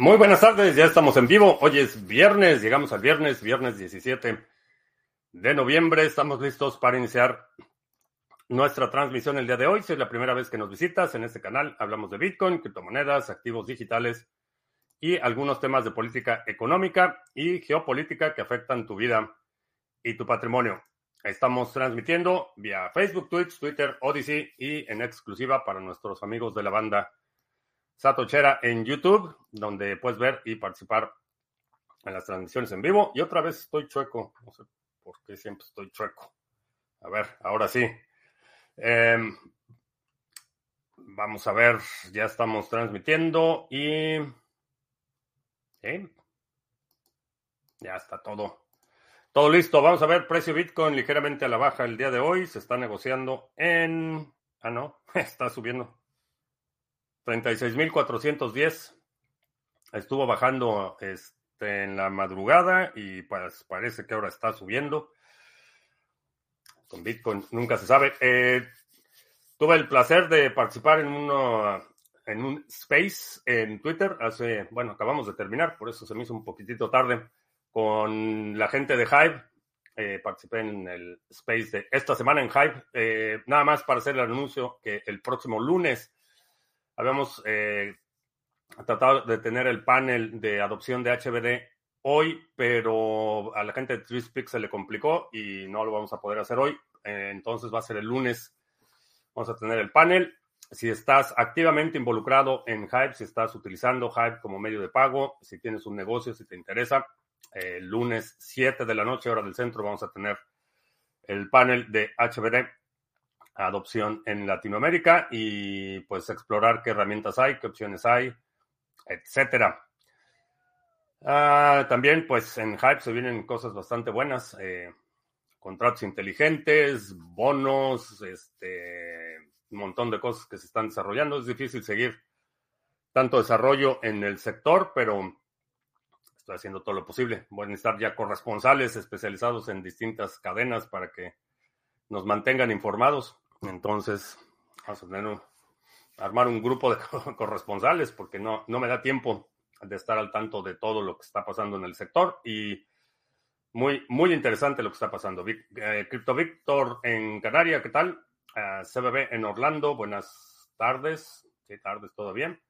Muy buenas tardes, ya estamos en vivo. Hoy es viernes, llegamos al viernes, viernes 17 de noviembre. Estamos listos para iniciar nuestra transmisión el día de hoy. Si es la primera vez que nos visitas en este canal, hablamos de Bitcoin, criptomonedas, activos digitales y algunos temas de política económica y geopolítica que afectan tu vida y tu patrimonio. Estamos transmitiendo vía Facebook, Twitch, Twitter, Odyssey y en exclusiva para nuestros amigos de la banda Satochera en YouTube, donde puedes ver y participar en las transmisiones en vivo. Y otra vez estoy chueco. No sé por qué siempre estoy chueco. A ver, ahora sí. Em, vamos a ver, ya estamos transmitiendo y... Ya está todo. Todo listo. Vamos a ver precio Bitcoin ligeramente a la baja el día de hoy. Se está negociando en... Ah, no, está subiendo. 36.410. Estuvo bajando este, en la madrugada y pues parece que ahora está subiendo. Con Bitcoin nunca se sabe. Eh, tuve el placer de participar en uno en un space en Twitter bueno, acabamos de terminar, por eso se me hizo un poquitito tarde, con la gente de Hive. Eh, participé en el space de esta semana en Hive. Eh, nada más para hacer el anuncio que el próximo lunes Habíamos eh, tratado de tener el panel de adopción de HBD hoy, pero a la gente de TreeSpeak se le complicó y no lo vamos a poder hacer hoy. Eh, entonces va a ser el lunes. Vamos a tener el panel. Si estás activamente involucrado en Hype, si estás utilizando Hype como medio de pago, si tienes un negocio, si te interesa, el lunes 7 de la noche, hora del centro, vamos a tener el panel de HBD adopción en Latinoamérica y pues explorar qué herramientas hay, qué opciones hay, etcétera. Ah, también pues en Hype se vienen cosas bastante buenas, eh, contratos inteligentes, bonos, este, un montón de cosas que se están desarrollando. Es difícil seguir tanto desarrollo en el sector, pero estoy haciendo todo lo posible. Voy a necesitar ya corresponsales especializados en distintas cadenas para que nos mantengan informados. Entonces, vamos a tener armar un grupo de corresponsales porque no, no me da tiempo de estar al tanto de todo lo que está pasando en el sector y muy, muy interesante lo que está pasando. Eh, Crypto Victor en Canaria, ¿qué tal? Uh, CBB en Orlando, buenas tardes. Sí, tardes, todo bien.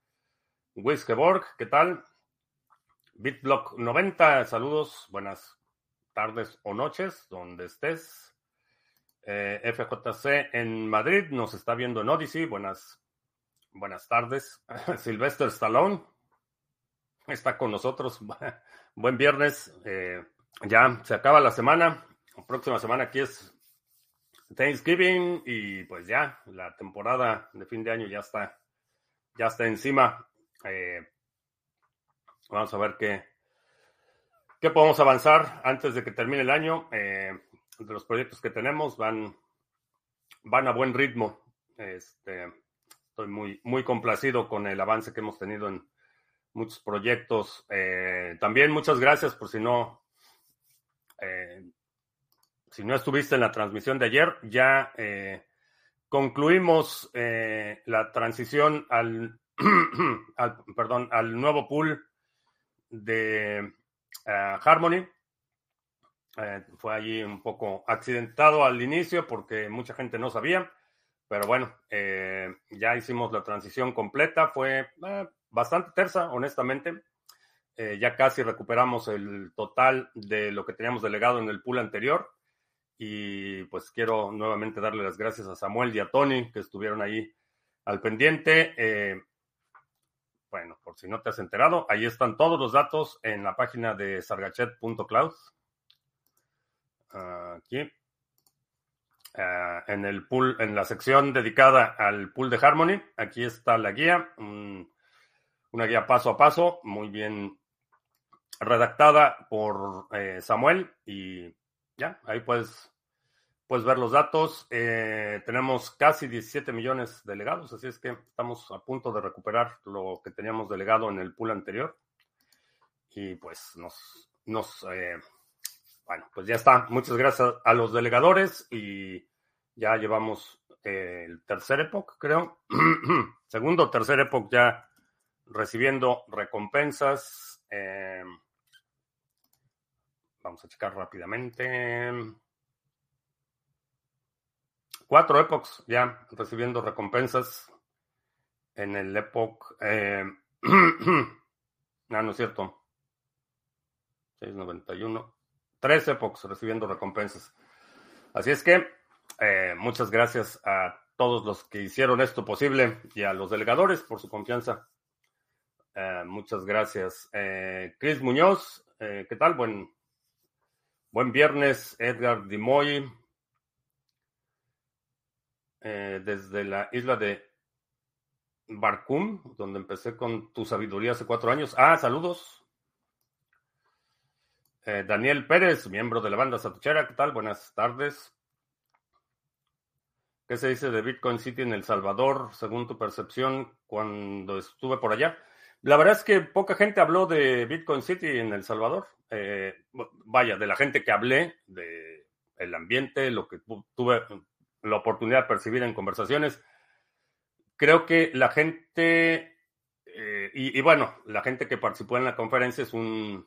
Wiskeborg, ¿qué tal? Bitblock 90, saludos, buenas tardes o noches, donde estés. Eh, FJC en Madrid nos está viendo en Odyssey. Buenas, buenas tardes. Sylvester Stallone está con nosotros. Buen viernes. Eh, ya se acaba la semana. La próxima semana aquí es Thanksgiving y pues ya la temporada de fin de año ya está, ya está encima. Eh, vamos a ver qué, qué podemos avanzar antes de que termine el año de los proyectos que tenemos van, van a buen ritmo. Este, estoy muy, muy complacido con el avance que hemos tenido en muchos proyectos. Eh, también muchas gracias por si no, eh, si no estuviste en la transmisión de ayer, ya eh, concluimos la transición al, al, perdón, al nuevo pool de Harmony. Eh, fue allí un poco accidentado al inicio porque mucha gente no sabía, pero bueno, eh, ya hicimos la transición completa, fue eh, bastante tersa, honestamente. ya casi recuperamos el total de lo que teníamos delegado en el pool anterior. Y pues quiero nuevamente darle las gracias a Samuel y a Tony que estuvieron ahí al pendiente. bueno, por si no te has enterado, ahí están todos los datos en la página de sargachet.cloud aquí. Ah, en el pool, en la sección dedicada al pool de Harmony, aquí está la guía, una guía paso a paso, muy bien redactada por eh, Samuel y ya, ahí puedes, puedes ver los datos. Eh, tenemos casi 17 millones delegados, así es que estamos a punto de recuperar lo que teníamos delegado en el pool anterior y pues nos, nos eh, bueno, pues ya está. Muchas gracias a los delegadores y ya llevamos eh, el tercer época, creo. Segundo tercer época ya recibiendo recompensas. Eh, vamos a checar rápidamente. Cuatro Epochs ya recibiendo recompensas en el Epoch. Eh, ah, no es cierto. 691. Tres Epochs recibiendo recompensas. Así es que eh, muchas gracias a todos los que hicieron esto posible y a los delegadores por su confianza. Eh, muchas gracias. Eh, Chris Muñoz, ¿qué tal? Buen, buen viernes. Edgar Dimoy, desde la isla de Barcum, donde empecé con tu sabiduría hace cuatro años. Ah, saludos. Daniel Pérez, miembro de la banda Satuchera, ¿qué tal? Buenas tardes. ¿Qué se dice de Bitcoin City en El Salvador, según tu percepción cuando estuve por allá? La verdad es que poca gente habló de Bitcoin City en El Salvador. Eh, vaya, de la gente que hablé, de el ambiente, lo que tuve la oportunidad de percibir en conversaciones. Creo que la gente, eh, y, bueno, la gente que participó en la conferencia es un,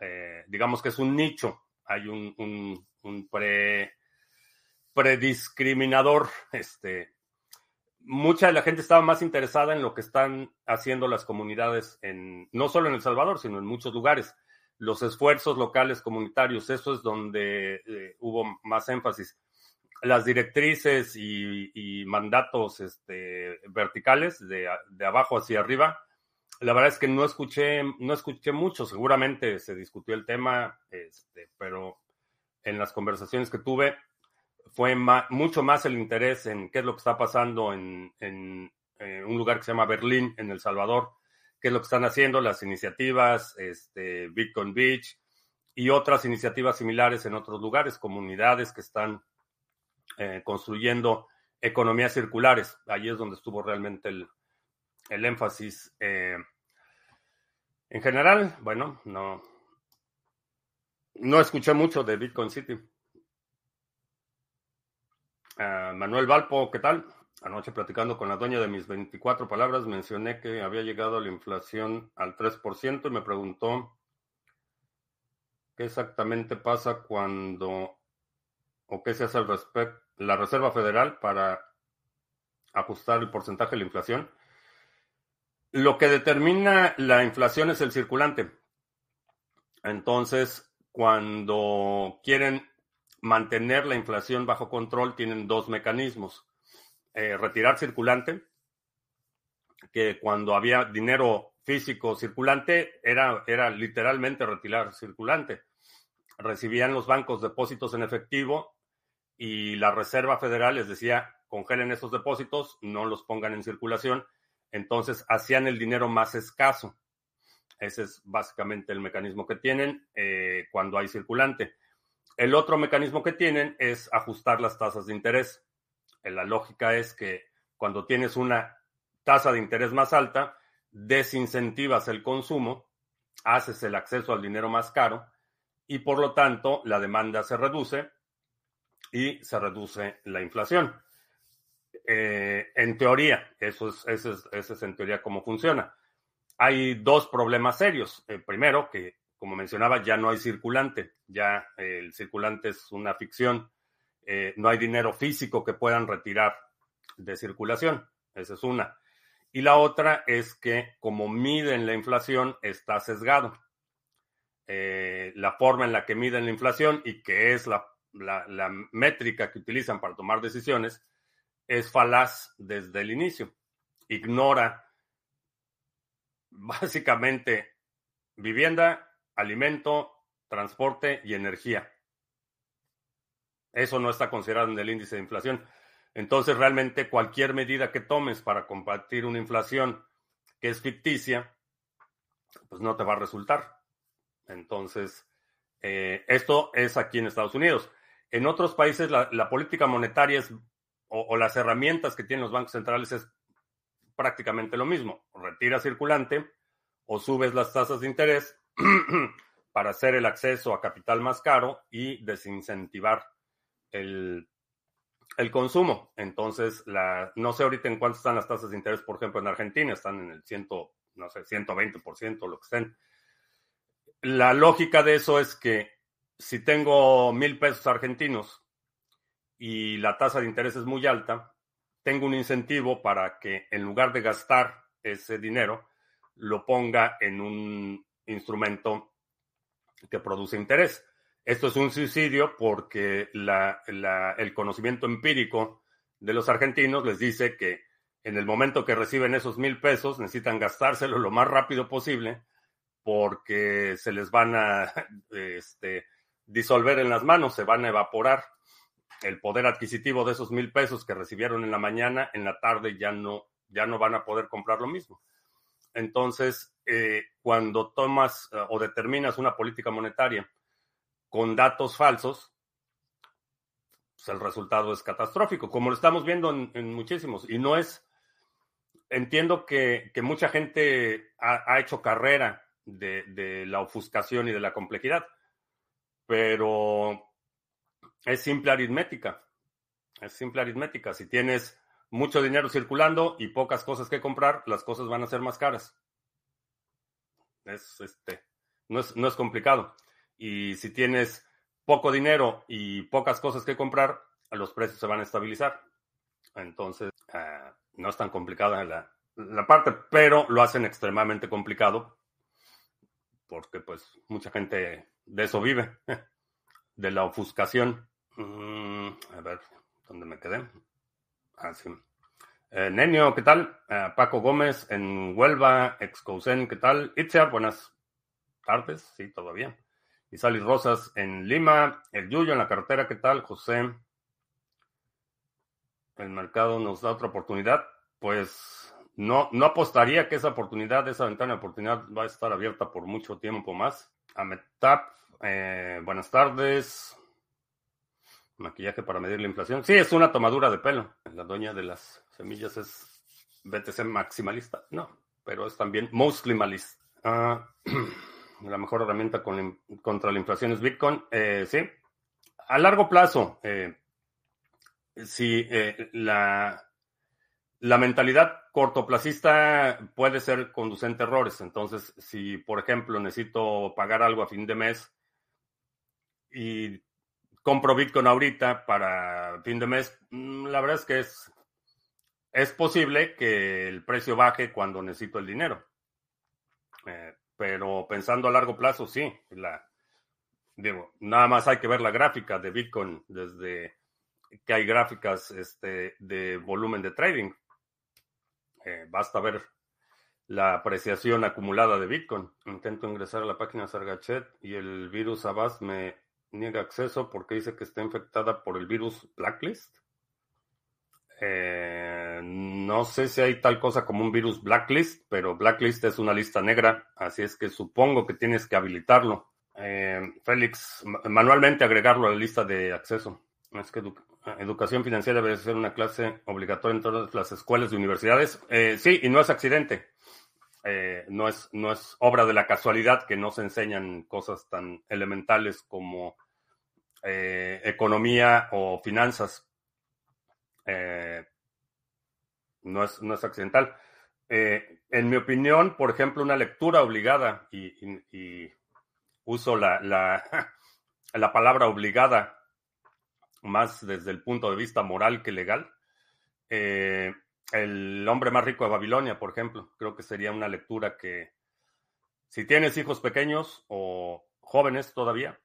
eh, digamos que es un nicho. Hay un, un, pre prediscriminador. Este, mucha de la gente estaba más interesada en lo que están haciendo las comunidades en, no solo en El Salvador, sino en muchos lugares. Los esfuerzos locales comunitarios, eso es donde eh, hubo más énfasis. Las directrices y, mandatos este, verticales, de, de, abajo hacia arriba, la verdad es que no escuché, no escuché mucho. Seguramente se discutió el tema, este, pero en las conversaciones que tuve, fue mucho más el interés en qué es lo que está pasando en, un lugar que se llama Berlín, en El Salvador, qué es lo que están haciendo, las iniciativas, este, Bitcoin Beach y otras iniciativas similares en otros lugares, comunidades que están eh, construyendo economías circulares. Allí es donde estuvo realmente el, énfasis. Eh, en general, bueno, no, no escuché mucho de Bitcoin City. Ah, Manuel Valpo, ¿qué tal? Anoche platicando con la dueña de mis 24 palabras, mencioné que había llegado la inflación al 3% y me preguntó qué exactamente pasa cuando o qué se hace al respecto la Reserva Federal para ajustar el porcentaje de la inflación. Lo que determina la inflación es el circulante. Entonces, cuando quieren mantener la inflación bajo control tienen dos mecanismos. Eh, retirar circulante, que cuando había dinero físico circulante era, era literalmente retirar circulante. Recibían los bancos depósitos en efectivo y la Reserva Federal les decía, congelen esos depósitos, no los pongan en circulación. Entonces hacían el dinero más escaso. Ese es básicamente el mecanismo que tienen eh, cuando hay circulante. El otro mecanismo que tienen es ajustar las tasas de interés. Eh, la lógica es que cuando tienes una tasa de interés más alta, desincentivas el consumo, haces el acceso al dinero más caro y por lo tanto la demanda se reduce y se reduce la inflación. Eh, en teoría, eso es, eso es, en teoría cómo funciona. Hay dos problemas serios. Eh, primero, que como mencionaba, ya no hay circulante, ya el circulante es una ficción, eh, no hay dinero físico que puedan retirar de circulación, esa es una. Y la otra es que como miden la inflación está sesgado. Eh, la forma en la que miden la inflación y que es la, la métrica que utilizan para tomar decisiones es falaz desde el inicio. Ignora básicamente vivienda, alimento, transporte y energía. Eso no está considerado en el índice de inflación. Entonces, realmente cualquier medida que tomes para combatir una inflación que es ficticia, pues no te va a resultar. Entonces, eh, esto es aquí en Estados Unidos. En otros países la, política monetaria es, o, las herramientas que tienen los bancos centrales es prácticamente lo mismo. Retira circulante o subes las tasas de interés para hacer el acceso a capital más caro y desincentivar el, consumo. Entonces, no sé ahorita en cuánto están las tasas de interés, por ejemplo, en Argentina, están en el 190, no sé, 120%, lo que estén. La lógica de eso es que si tengo mil pesos argentinos y la tasa de interés es muy alta, tengo un incentivo para que en lugar de gastar ese dinero, lo ponga en un instrumento que produce interés. Esto es un suicidio porque el conocimiento empírico de los argentinos les dice que en el momento que reciben esos mil pesos necesitan gastárselo lo más rápido posible porque se les van a este, disolver en las manos, se van a evaporar. El poder adquisitivo de esos mil pesos que recibieron en la mañana, en la tarde ya no, ya no van a poder comprar lo mismo. Entonces, eh, cuando tomas eh, o determinas una política monetaria con datos falsos, pues el resultado es catastrófico, como lo estamos viendo en, muchísimos. Y no es, entiendo que, mucha gente ha, hecho carrera de, la ofuscación y de la complejidad, pero es simple aritmética. Es simple aritmética. Si tienes mucho dinero circulando y pocas cosas que comprar, las cosas van a ser más caras. Es, este, no, es, no es complicado. Y si tienes poco dinero y pocas cosas que comprar, los precios se van a estabilizar. Entonces, ah, no es tan complicada la, la parte, pero lo hacen extremadamente complicado porque pues mucha gente de eso vive, de la ofuscación. Mm, a ver, ¿dónde me quedé? Ah, sí. Eh, Nenio, ¿qué tal? Eh, Paco Gómez en Huelva, Excousen, ¿qué tal? Itziar, buenas tardes, sí, todavía. Y Sally Rosas en Lima, el Yuyo en la carretera, ¿qué tal? José, el mercado nos da otra oportunidad. Pues no, no apostaría que esa oportunidad, esa ventana de oportunidad va a estar abierta por mucho tiempo más. Ametap, eh, buenas tardes. Maquillaje para medir la inflación. Sí, es una tomadura de pelo. La dueña de las semillas es BTC maximalista. No, pero es también mostly malista. Ah, la mejor herramienta contra la inflación es Bitcoin. Eh, sí, a largo plazo, eh, si eh, la, la mentalidad cortoplacista puede ser conducente a errores. Entonces, si, por ejemplo, necesito pagar algo a fin de mes y compro Bitcoin ahorita para fin de mes, mm, la verdad es que es, es posible que el precio baje cuando necesito el dinero. Eh, pero pensando a largo plazo, sí. La, digo, nada más hay que ver la gráfica de Bitcoin desde que hay gráficas este, de volumen de trading. Eh, basta ver la apreciación acumulada de Bitcoin. Intento ingresar a la página Sargachet y el virus Avast me niega acceso porque dice que está infectada por el virus Blacklist. Eh, no sé si hay tal cosa como un virus Blacklist, pero Blacklist es una lista negra, así es que supongo que tienes que habilitarlo. Eh, Félix, manualmente agregarlo a la lista de acceso. Es que educación financiera debe ser una clase obligatoria en todas las escuelas y universidades. Eh, sí, y no es accidente. No, es, no es obra de la casualidad que no se enseñan cosas tan elementales como economía o finanzas eh, no, es, no es accidental. Eh, en mi opinión, por ejemplo, una lectura obligada, y, uso la, la, palabra obligada más desde el punto de vista moral que legal, eh, El hombre más rico de Babilonia, por ejemplo, creo que sería una lectura que, si tienes hijos pequeños o jóvenes todavía,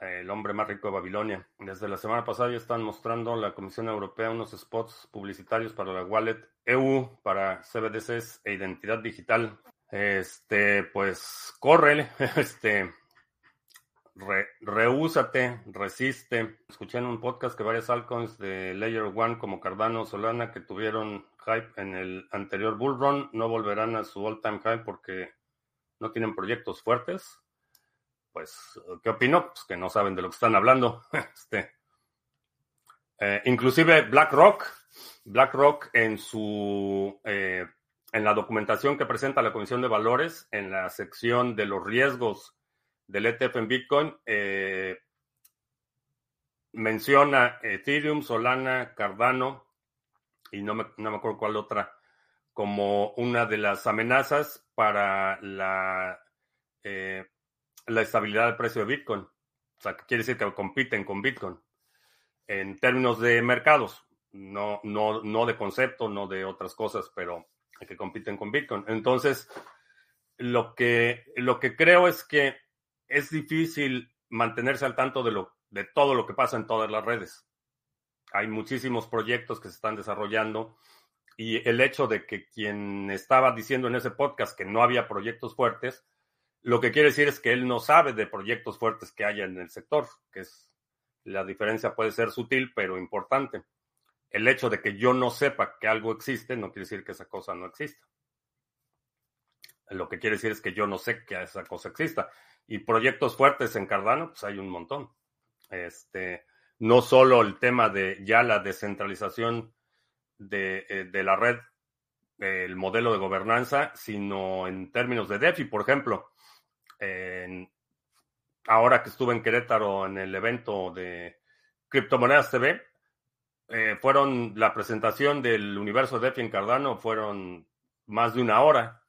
el hombre más rico de Babilonia. Desde la semana pasada ya están mostrando la Comisión Europea unos spots publicitarios para la wallet EU, para CBDCs e identidad digital. Este, pues, corre, este, re, resiste. Escuché en un podcast que varias altcoins de Layer One como Cardano Solana que tuvieron hype en el anterior bull run no volverán a su all time high porque no tienen proyectos fuertes pues, ¿qué opino? Pues que no saben de lo que están hablando. Este, eh, inclusive BlackRock, BlackRock en su eh, en la documentación que presenta la Comisión de Valores, en la sección de los riesgos del ETF en Bitcoin, eh, menciona Ethereum, Solana, Cardano y no me, no me acuerdo cuál otra como una de las amenazas para la, eh, la estabilidad del precio de Bitcoin. O sea, quiere decir que compiten con Bitcoin en términos de mercados, no, no, no de concepto, no de otras cosas, pero que compiten con Bitcoin. Entonces, lo que, lo que creo es que es difícil mantenerse al tanto de, todo lo que pasa en todas las redes. Hay muchísimos proyectos que se están desarrollando y el hecho de que quien estaba diciendo en ese podcast que no había proyectos fuertes, lo que quiere decir es que él no sabe de proyectos fuertes que haya en el sector, que es la diferencia puede ser sutil, pero importante. El hecho de que yo no sepa que algo existe no quiere decir que esa cosa no exista. Lo que quiere decir es que yo no sé que esa cosa exista. Y proyectos fuertes en Cardano, pues hay un montón. Este, no solo el tema de ya la descentralización de, eh, de la red, el modelo de gobernanza, sino en términos de DeFi, por ejemplo. Ahora que estuve en Querétaro en el evento de Criptomonedas TV, eh, fueron la presentación del universo DeFi en Cardano, fueron más de una hora.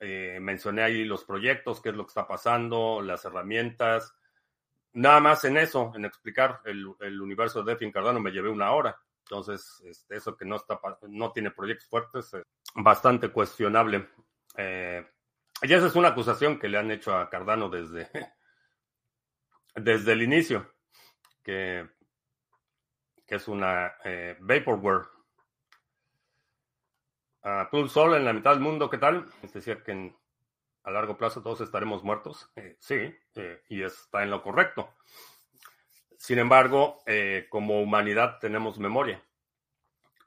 Eh, mencioné ahí los proyectos, qué es lo que está pasando, las herramientas. Nada más en eso, en explicar el, universo de DeFi en Cardano, me llevé una hora. Entonces, este, eso que no, está, no tiene proyectos fuertes, es bastante cuestionable. Eh, y esa es una acusación que le han hecho a Cardano desde, desde el inicio, que que es una eh, vaporware. Uh, Sol en la mitad del mundo, ¿qué tal? Es decir, que a largo plazo todos estaremos muertos. Eh, sí, eh, y está en lo correcto. Sin embargo, como humanidad tenemos memoria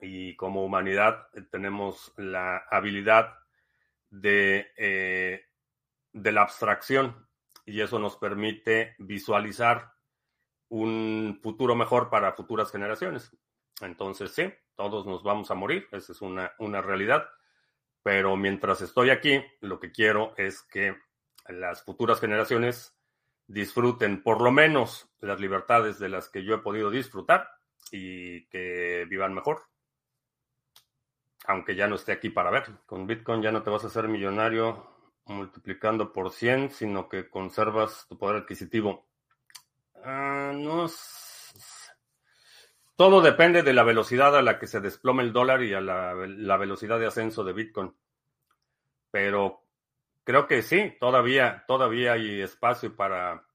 y como humanidad tenemos la habilidad de, de la abstracción y eso nos permite visualizar un futuro mejor para futuras generaciones. Entonces, sí, todos nos vamos a morir, esa es una, una realidad, pero mientras estoy aquí, lo que quiero es que las futuras generaciones disfruten por lo menos las libertades de las que yo he podido disfrutar y que vivan mejor. Aunque ya no esté aquí para ver. Con Bitcoin ya no te vas a hacer millonario multiplicando por 100, sino que conservas tu poder adquisitivo. Ah, no. Todo depende de la velocidad a la que se desplome el dólar y a la, velocidad de ascenso de Bitcoin. Pero creo que sí, todavía, todavía hay espacio para,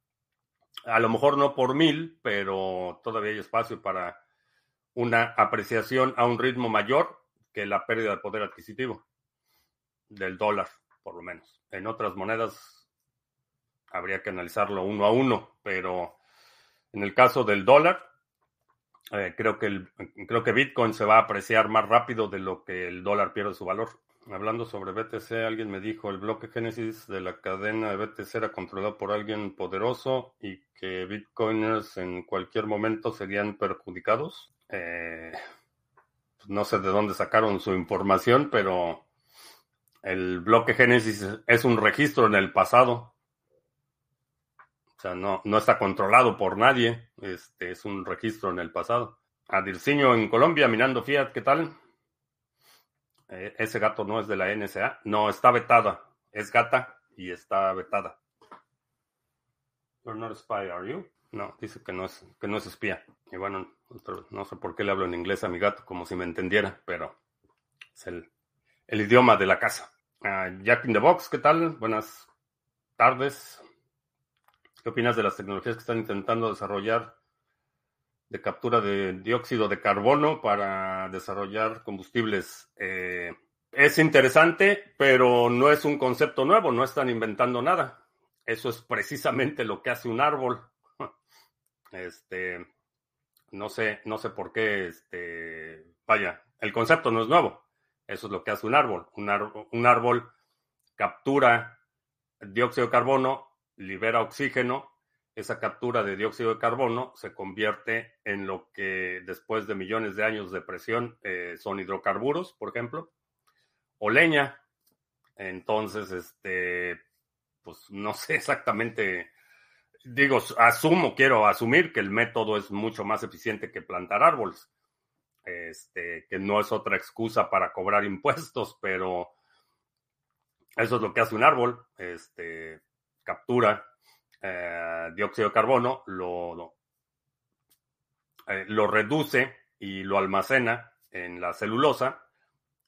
a lo mejor no por mil, pero todavía hay espacio para una apreciación a un ritmo mayor que la pérdida de poder adquisitivo del dólar, por lo menos. En otras monedas habría que analizarlo uno a uno, pero en el caso del dólar, eh, creo, que el, creo que Bitcoin se va a apreciar más rápido de lo que el dólar pierde su valor. Hablando sobre BTC, alguien me dijo el bloque génesis de la cadena de BTC era controlado por alguien poderoso y que bitcoiners en cualquier momento serían perjudicados. Eh, no sé de dónde sacaron su información, pero el bloque génesis es un registro en el pasado o sea, no, no está controlado por nadie. Este es un registro en el pasado. Adirciño en Colombia, minando Fiat, ¿qué tal? Eh, ese gato no es de la NSA. No, está vetada. Es gata y está vetada. You're not a spy, are you? No, dice que no es, que no es espía. Y bueno, no sé por qué le hablo en inglés a mi gato, como si me entendiera, pero es el, idioma de la casa. Ah, Jack in the Box, ¿qué tal? Buenas tardes. ¿Qué opinas de las tecnologías que están intentando desarrollar de captura de dióxido de carbono para desarrollar combustibles? Eh, es interesante, pero no es un concepto nuevo, no están inventando nada. Eso es precisamente lo que hace un árbol. Este, no sé, no sé por qué, este, vaya, el concepto no es nuevo. Eso es lo que hace un árbol. Un, un árbol captura dióxido de carbono libera oxígeno, esa captura de dióxido de carbono se convierte en lo que después de millones de años de presión eh, son hidrocarburos, por ejemplo, o leña. Entonces, este, pues no sé exactamente, digo, asumo, quiero asumir que el método es mucho más eficiente que plantar árboles. este, que no es otra excusa para cobrar impuestos, pero eso es lo que hace un árbol, este, captura eh, dióxido de carbono, lo, eh, lo reduce y lo almacena en la celulosa,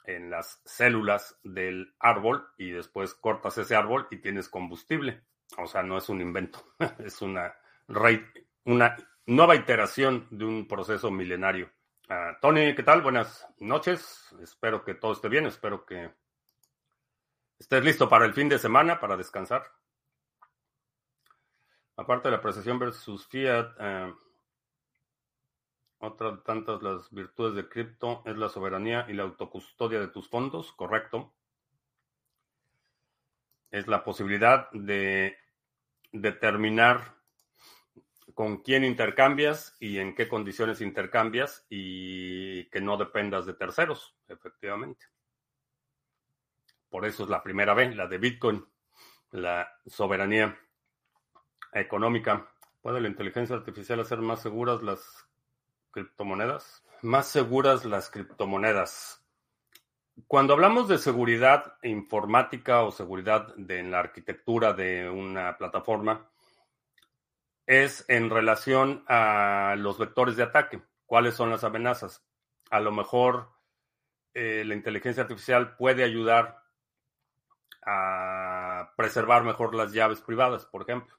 en las células del árbol y después cortas ese árbol y tienes combustible. O sea, no es un invento, es una, una nueva iteración de un proceso milenario. Uh, Tony, ¿qué tal? Buenas noches. Espero que todo esté bien. Espero que estés listo para el fin de semana, para descansar. Aparte de la apreciación versus fiat, uh, otra de tantas las virtudes de cripto es la soberanía y la autocustodia de tus fondos, correcto. Es la posibilidad de determinar con quién intercambias y en qué condiciones intercambias y que no dependas de terceros, efectivamente. Por eso es la primera vez, la de Bitcoin, la soberanía económica. ¿Puede la inteligencia artificial hacer más seguras las criptomonedas? Más seguras las criptomonedas. Cuando hablamos de seguridad informática o seguridad de, en la arquitectura de una plataforma, es en relación a los vectores de ataque. ¿Cuáles son las amenazas? A lo mejor eh, la inteligencia artificial puede ayudar a preservar mejor las llaves privadas, por ejemplo,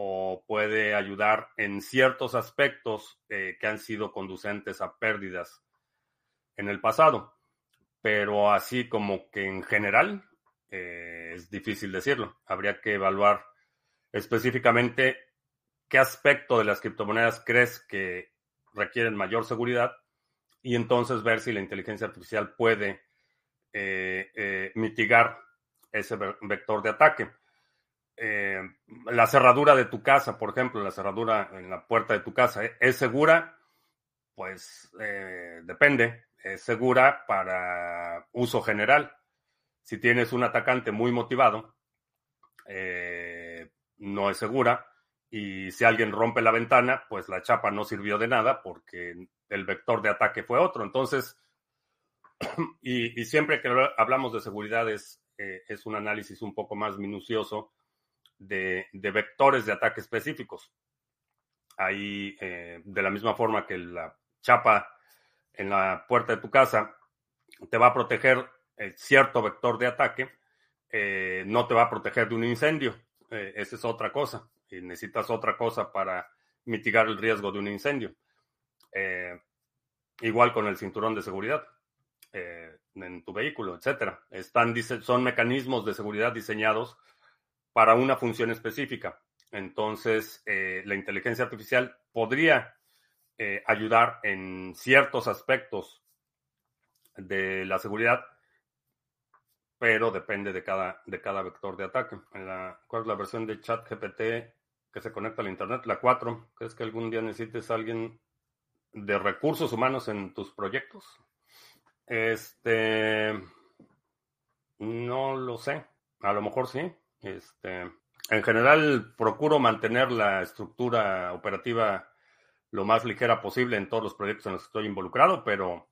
o puede ayudar en ciertos aspectos eh, que han sido conducentes a pérdidas en el pasado. Pero así como que en general eh, es difícil decirlo. Habría que evaluar específicamente qué aspecto de las criptomonedas crees que requieren mayor seguridad y entonces ver si la inteligencia artificial puede eh, mitigar ese vector de ataque. Eh, la cerradura de tu casa, por ejemplo, la cerradura en la puerta de tu casa, ¿es segura? Pues depende. Es segura para uso general. Si tienes un atacante muy motivado, no es segura y si alguien rompe la ventana, pues la chapa no sirvió de nada porque el vector de ataque fue otro. Entonces, y, siempre que hablamos de seguridad eh, es, un análisis un poco más minucioso de, vectores de ataque específicos. Ahí, eh, de la misma forma que la chapa en la puerta de tu casa te va a proteger eh, cierto vector de ataque, no te va a proteger de un incendio. esa es otra cosa y necesitas otra cosa para mitigar el riesgo de un incendio. Eh, igual con el cinturón de seguridad eh, en tu vehículo, etcétera. Están, son mecanismos de seguridad diseñados para una función específica. Entonces, eh, la inteligencia artificial podría ayudar en ciertos aspectos de la seguridad pero depende de cada, de cada vector de ataque. La, ¿Cuál es la versión de ChatGPT que se conecta al Internet. La 4, ¿crees que algún día necesites alguien de recursos humanos en tus proyectos? Este, no lo sé. A lo mejor sí. Este, en general, procuro mantener la estructura operativa lo más ligera posible en todos los proyectos en los que estoy involucrado, pero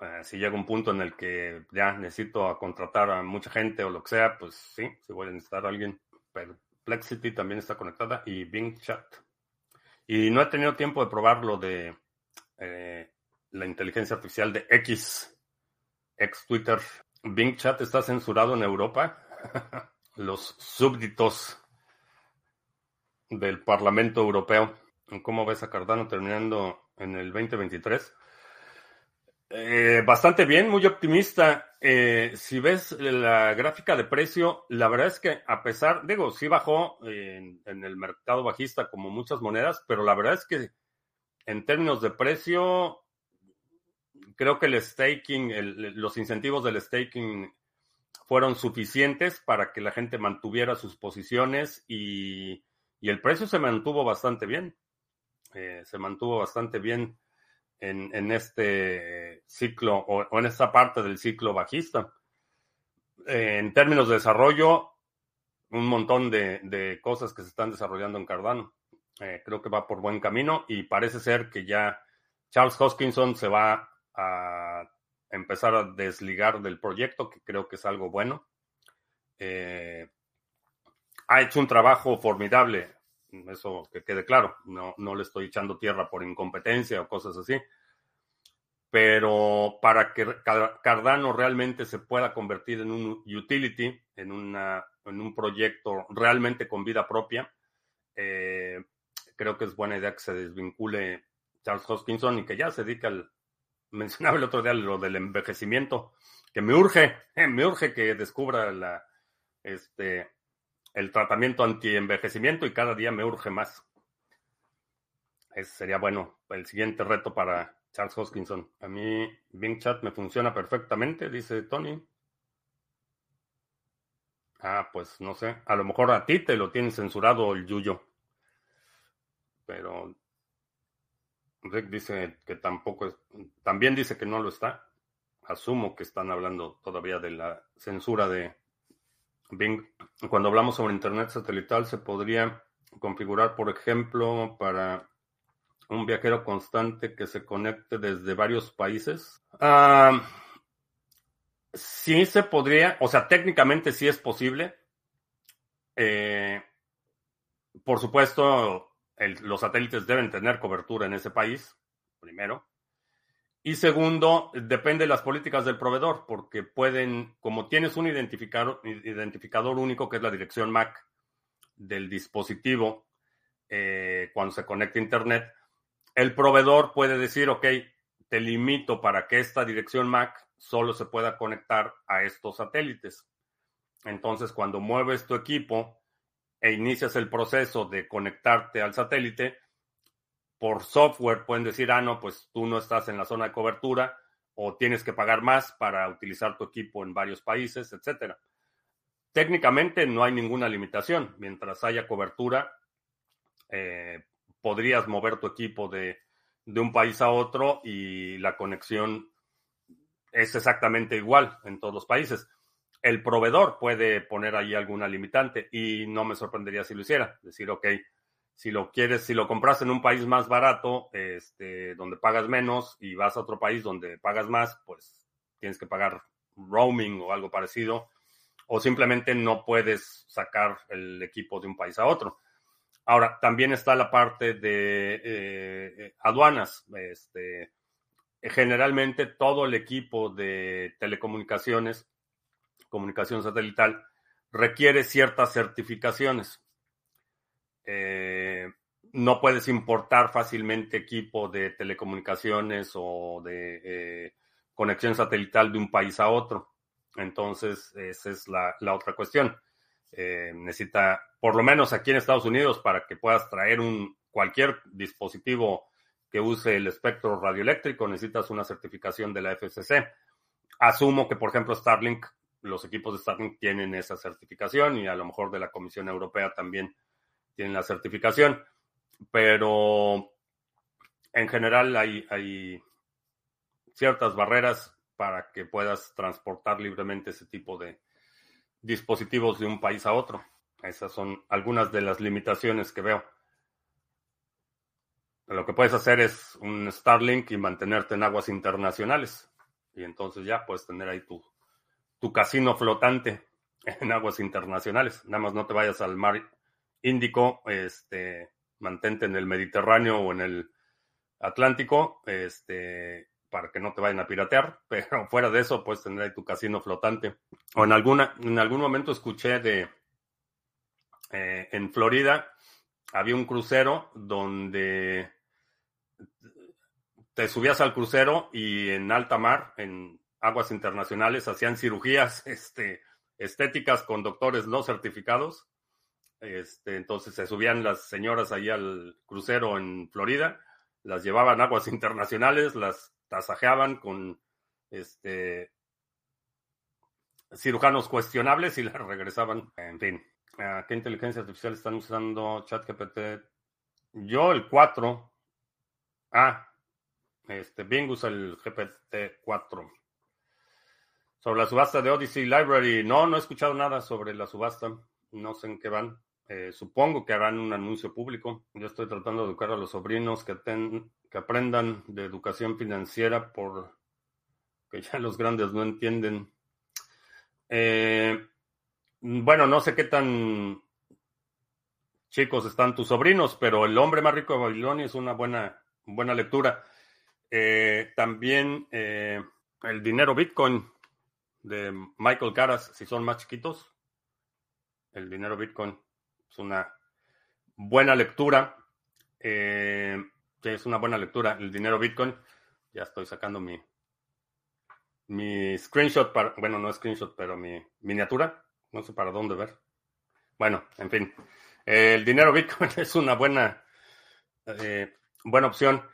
eh, si llega un punto en el que ya necesito contratar a mucha gente o lo que sea, pues sí, si voy a necesitar a alguien, pero Flexity también está conectada y Bing Chat. Y no he tenido tiempo de probar lo de eh, la inteligencia artificial de X, ex Twitter. Bing Chat está censurado en Europa. Los súbditos del Parlamento Europeo. ¿Cómo ves a Cardano terminando en el 2023? Eh, bastante bien, muy optimista. Eh, si ves la gráfica de precio, la verdad es que a pesar, digo, sí bajó en, el mercado bajista como muchas monedas, pero la verdad es que en términos de precio, creo que el staking, los incentivos del staking fueron suficientes para que la gente mantuviera sus posiciones y, el precio se mantuvo bastante bien. Eh, se mantuvo bastante bien en, este ciclo o, en esta parte del ciclo bajista. en términos de desarrollo, un montón de, cosas que se están desarrollando en Cardano. Eh, creo que va por buen camino y parece ser que ya Charles Hoskinson se va a empezar a desligar del proyecto, que creo que es algo bueno. Eh, ha hecho un trabajo formidable, eso que quede claro, no, no le estoy echando tierra por incompetencia o cosas así, pero para que Cardano realmente se pueda convertir en un utility, en, una, en un proyecto realmente con vida propia, eh, creo que es buena idea que se desvincule Charles Hoskinson y que ya se dedique al, mencionaba el otro día lo del envejecimiento, que me urge, me urge que descubra la, este, el tratamiento anti-envejecimiento y cada día me urge más. Ese sería bueno el siguiente reto para Charles Hoskinson. A mí Bing Chat me funciona perfectamente, dice Tony. Ah, pues no sé. A lo mejor a ti te lo tiene censurado el Yuyo. Pero Rick dice que tampoco es, también dice que no lo está. Asumo que están hablando todavía de la censura de Bing. Cuando hablamos sobre Internet satelital, se podría configurar, por ejemplo, para un viajero constante que se conecte desde varios países. Ah, sí se podría, o sea, técnicamente sí es posible. Eh, por supuesto, los satélites deben tener cobertura en ese país, primero. Y segundo, depende de las políticas del proveedor, porque pueden, como tienes un identificador, único que es la dirección MAC del dispositivo eh, cuando se conecta a Internet, el proveedor puede decir, ok, te limito para que esta dirección MAC solo se pueda conectar a estos satélites. Entonces, cuando mueves tu equipo, e inicias el proceso de conectarte al satélite, por software pueden decir, ah, no, pues tú no estás en la zona de cobertura o tienes que pagar más para utilizar tu equipo en varios países, etcétera. Técnicamente no hay ninguna limitación. Mientras haya cobertura, eh, podrías mover tu equipo de, de un país a otro y la conexión es exactamente igual en todos los países el proveedor puede poner ahí alguna limitante y no me sorprendería si lo hiciera. Decir, ok, si lo quieres, si lo compras en un país más barato, este, donde pagas menos y vas a otro país donde pagas más, pues tienes que pagar roaming o algo parecido, o simplemente no puedes sacar el equipo de un país a otro. Ahora, también está la parte de eh, aduanas. Este, generalmente todo el equipo de telecomunicaciones comunicación satelital requiere ciertas certificaciones. Eh, no puedes importar fácilmente equipo de telecomunicaciones o de eh, conexión satelital de un país a otro. Entonces, esa es la, otra cuestión. Eh, necesita, por lo menos aquí en Estados Unidos, para que puedas traer un cualquier dispositivo que use el espectro radioeléctrico, necesitas una certificación de la FCC. Asumo que, por ejemplo, Starlink los equipos de Starlink tienen esa certificación y a lo mejor de la Comisión Europea también tienen la certificación, pero en general hay, hay ciertas barreras para que puedas transportar libremente ese tipo de dispositivos de un país a otro. Esas son algunas de las limitaciones que veo. Lo que puedes hacer es un Starlink y mantenerte en aguas internacionales. Y entonces ya puedes tener ahí tu, tu casino flotante en aguas internacionales. Nada más no te vayas al mar Índico, este, mantente en el Mediterráneo o en el Atlántico, este, para que no te vayan a piratear, pero fuera de eso puedes tener tu casino flotante. O en alguna, en algún momento escuché de eh, en Florida había un crucero donde te subías al crucero y en alta mar, en aguas internacionales hacían cirugías este, estéticas con doctores no certificados. Este, entonces se subían las señoras ahí al crucero en Florida, las llevaban aguas internacionales, las tasajeaban con este, cirujanos cuestionables y las regresaban. En fin, ¿qué inteligencia artificial están usando ChatGPT? Yo el 4. Ah, este, Bing usa el GPT 4. Sobre la subasta de Odyssey Library, no, no he escuchado nada sobre la subasta. No sé en qué van. Eh, supongo que harán un anuncio público. Yo estoy tratando de educar a los sobrinos que, aprendan de educación financiera por que ya los grandes no entienden. Eh, bueno, no sé qué tan chicos están tus sobrinos, pero El hombre más rico de Babilonia es una buena, buena lectura. Eh, también El dinero Bitcoin de Michael Caras, si son más chiquitos. El dinero Bitcoin es una buena lectura. Eh, es una buena lectura. El dinero Bitcoin. Ya estoy sacando mi, mi screenshot, para, bueno, no screenshot, pero mi miniatura. No sé para dónde ver. Bueno, en fin. el dinero Bitcoin es una buena, eh, buena opción.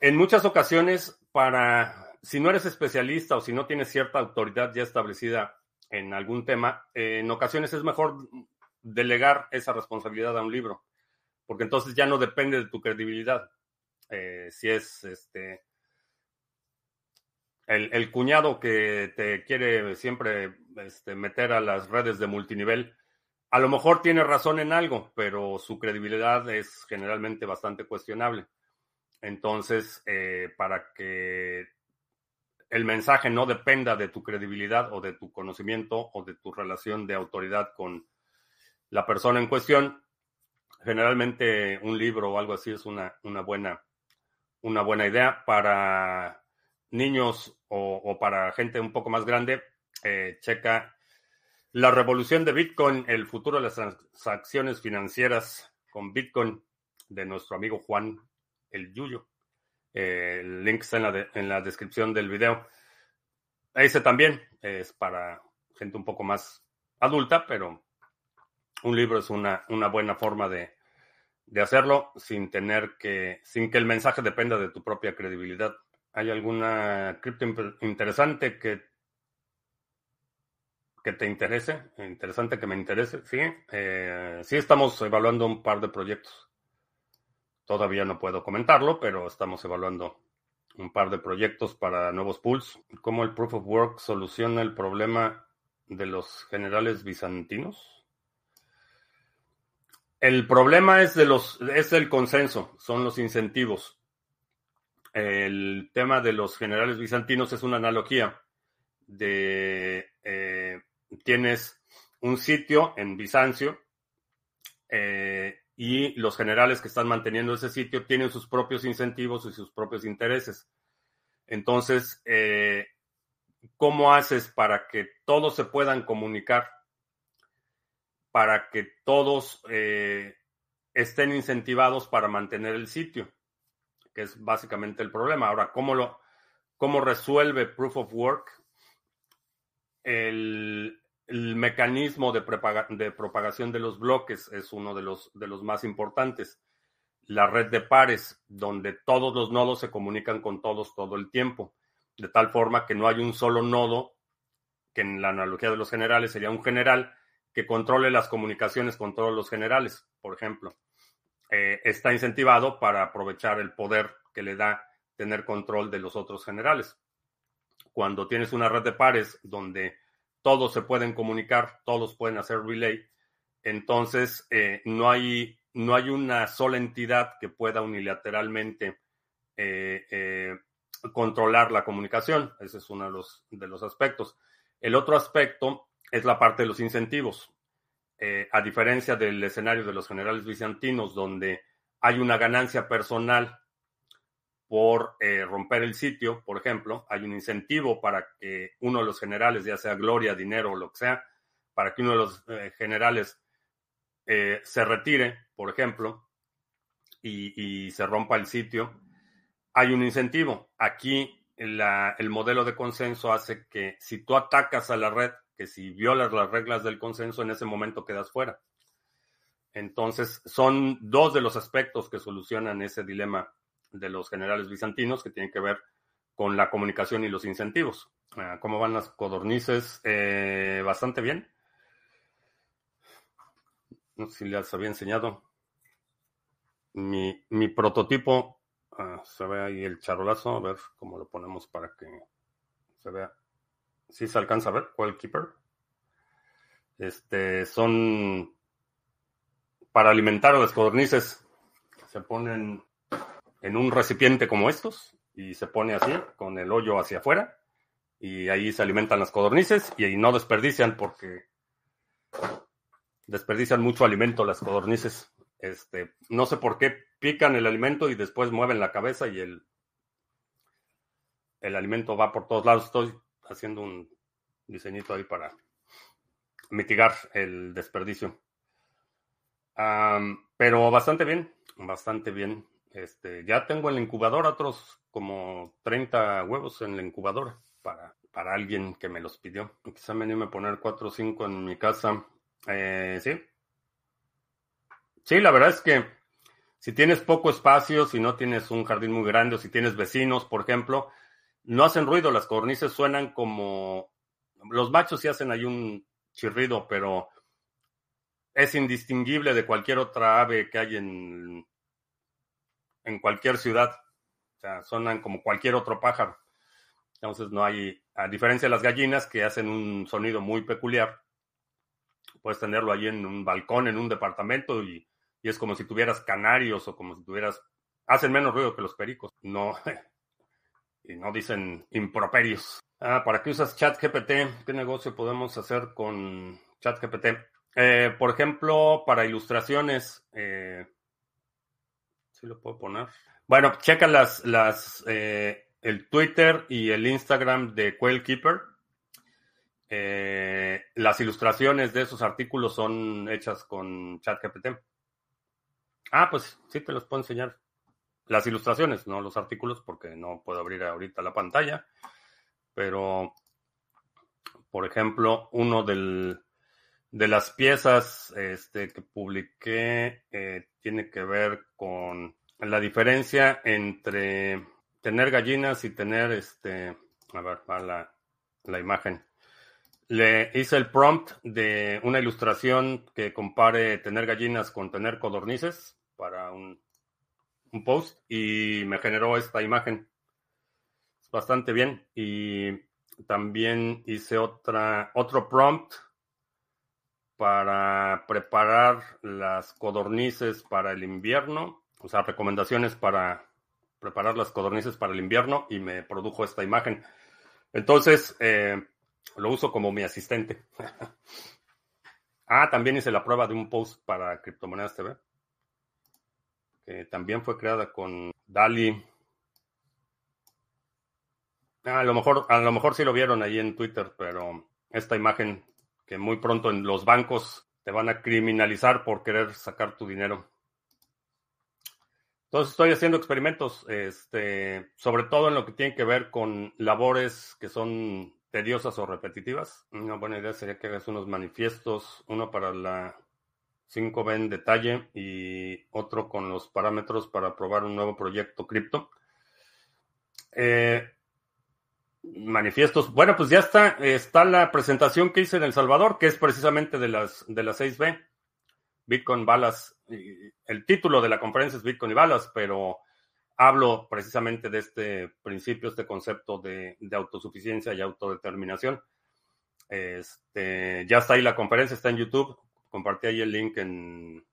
En muchas ocasiones, para, si no eres especialista o si no tienes cierta autoridad ya establecida en algún tema, en ocasiones es mejor delegar esa responsabilidad a un libro, porque entonces ya no depende de tu credibilidad. Eh, si es este el, cuñado que te quiere siempre este, meter a las redes de multinivel, a lo mejor tiene razón en algo, pero su credibilidad es generalmente bastante cuestionable. Entonces, eh, para que el mensaje no dependa de tu credibilidad o de tu conocimiento o de tu relación de autoridad con la persona en cuestión. Generalmente un libro o algo así es una, una buena, una buena idea para niños o, para gente un poco más grande. Eh, checa La revolución de Bitcoin, el futuro de las transacciones financieras con Bitcoin de nuestro amigo Juan el Yuyo. Eh, el link está en la, en la descripción del video. Ese también es para gente un poco más adulta, pero un libro es una, una buena forma de, hacerlo sin tener que, sin que el mensaje dependa de tu propia credibilidad. ¿Hay alguna cripto interesante que, que te interese? Interesante que me interese, sí. Eh, sí estamos evaluando un par de proyectos. Todavía no puedo comentarlo, pero estamos evaluando un par de proyectos para nuevos pools. ¿Cómo el Proof of Work soluciona el problema de los generales bizantinos? El problema es de los, es el consenso, son los incentivos. El tema de los generales bizantinos es una analogía de eh, tienes un sitio en Bizancio eh, y los generales que están manteniendo ese sitio tienen sus propios incentivos y sus propios intereses. Entonces, eh, ¿cómo haces para que todos se puedan comunicar para que todos eh, estén incentivados para mantener el sitio, que es básicamente el problema. Ahora, ¿cómo, lo, cómo resuelve Proof of Work? El, mecanismo de, propagación de los bloques es uno de los, de los más importantes. La red de pares, donde todos los nodos se comunican con todos todo el tiempo, de tal forma que no hay un solo nodo, que en la analogía de los generales sería un general, que controle las comunicaciones con todos los generales, por ejemplo. Eh, está incentivado para aprovechar el poder que le da tener control de los otros generales. Cuando tienes una red de pares donde todos se pueden comunicar, todos pueden hacer relay, entonces eh, no, hay, no hay una sola entidad que pueda unilateralmente eh, controlar la comunicación. Ese es uno de los, aspectos. El otro aspecto es la parte de los incentivos. Eh, a diferencia del escenario de los generales bizantinos, donde hay una ganancia personal por eh, romper el sitio, por ejemplo, hay un incentivo para que uno de los generales, ya sea gloria, dinero o lo que sea, para que uno de los eh, generales se retire, por ejemplo, y, se rompa el sitio, hay un incentivo. Aquí el modelo de consenso hace que si tú atacas a la red que si violas las reglas del consenso, en ese momento quedas fuera. Entonces, son dos de los aspectos que solucionan ese dilema de los generales bizantinos que tienen que ver con la comunicación y los incentivos. Ah, ¿Cómo van las codornices? Eh, bastante bien. No sé si les había enseñado. Mi, prototipo, ah, se ve ahí el charolazo, a ver cómo lo ponemos para que se vea si se alcanza a ver cuál keeper. Este, son para alimentar a las codornices se ponen en un recipiente como estos y se pone así, con el hoyo hacia afuera, y ahí se alimentan las codornices y ahí no desperdician porque desperdician mucho alimento las codornices. Este, no sé por qué pican el alimento y después mueven la cabeza y el, el alimento va por todos lados. Estoy haciendo un diseñito ahí para mitigar el desperdicio. pero bastante bien, bastante bien. Este, ya tengo en la incubadora otros como 30 huevos en la incubadora para, para alguien que me los pidió. Quizá me anime a poner 4 o 5 en mi casa. Eh, sí. Sí, la verdad es que si tienes poco espacio, si no tienes un jardín muy grande o si tienes vecinos, por ejemplo, no hacen ruido. Las codornices suenan como... Los machos sí hacen ahí un chirrido, pero es indistinguible de cualquier otra ave que hay en, en cualquier ciudad. O sea, sonan como cualquier otro pájaro. Entonces no hay, a diferencia de las gallinas que hacen un sonido muy peculiar, puedes tenerlo ahí en un balcón, en un departamento y, y es como si tuvieras canarios o como si tuvieras, hacen menos ruido que los pericos. No, y no dicen improperios. Ah, ¿para qué usas ChatGPT? ¿Qué negocio podemos hacer con ChatGPT? Eh, por ejemplo, para ilustraciones, eh, ¿sí lo puedo poner? Bueno, checa las, las, eh, el Twitter y el Instagram de Quail Keeper. Eh, las ilustraciones de esos artículos son hechas con ChatGPT. Ah, pues sí, te los puedo enseñar. Las ilustraciones, no los artículos, porque no puedo abrir ahorita la pantalla. Pero, por ejemplo, uno del, de las piezas este, que publiqué eh, tiene que ver con la diferencia entre tener gallinas y tener este. A ver, va la, la imagen. Le hice el prompt de una ilustración que compare tener gallinas con tener codornices para un, un post y me generó esta imagen. Bastante bien. Y también hice otra, otro prompt para preparar las codornices para el invierno, o sea, recomendaciones para preparar las codornices para el invierno y me produjo esta imagen. Entonces, eh, lo uso como mi asistente. ah, también hice la prueba de un post para Criptomonedas TV, que también fue creada con DALI. Ah, a lo mejor, a lo mejor sí lo vieron ahí en Twitter, pero esta imagen muy pronto en los bancos te van a criminalizar por querer sacar tu dinero. Entonces estoy haciendo experimentos, este, sobre todo en lo que tiene que ver con labores que son tediosas o repetitivas. Una buena idea sería que hagas unos manifiestos, uno para la 5B en detalle y otro con los parámetros para probar un nuevo proyecto cripto. Eh, manifiestos. Bueno, pues ya está, está la presentación que hice en El Salvador, que es precisamente de las, de las 6B. Bitcoin balas. El título de la conferencia es Bitcoin y balas, pero hablo precisamente de este principio, este concepto de, autosuficiencia y autodeterminación. Este, ya está ahí la conferencia, está en YouTube. Compartí ahí el link en,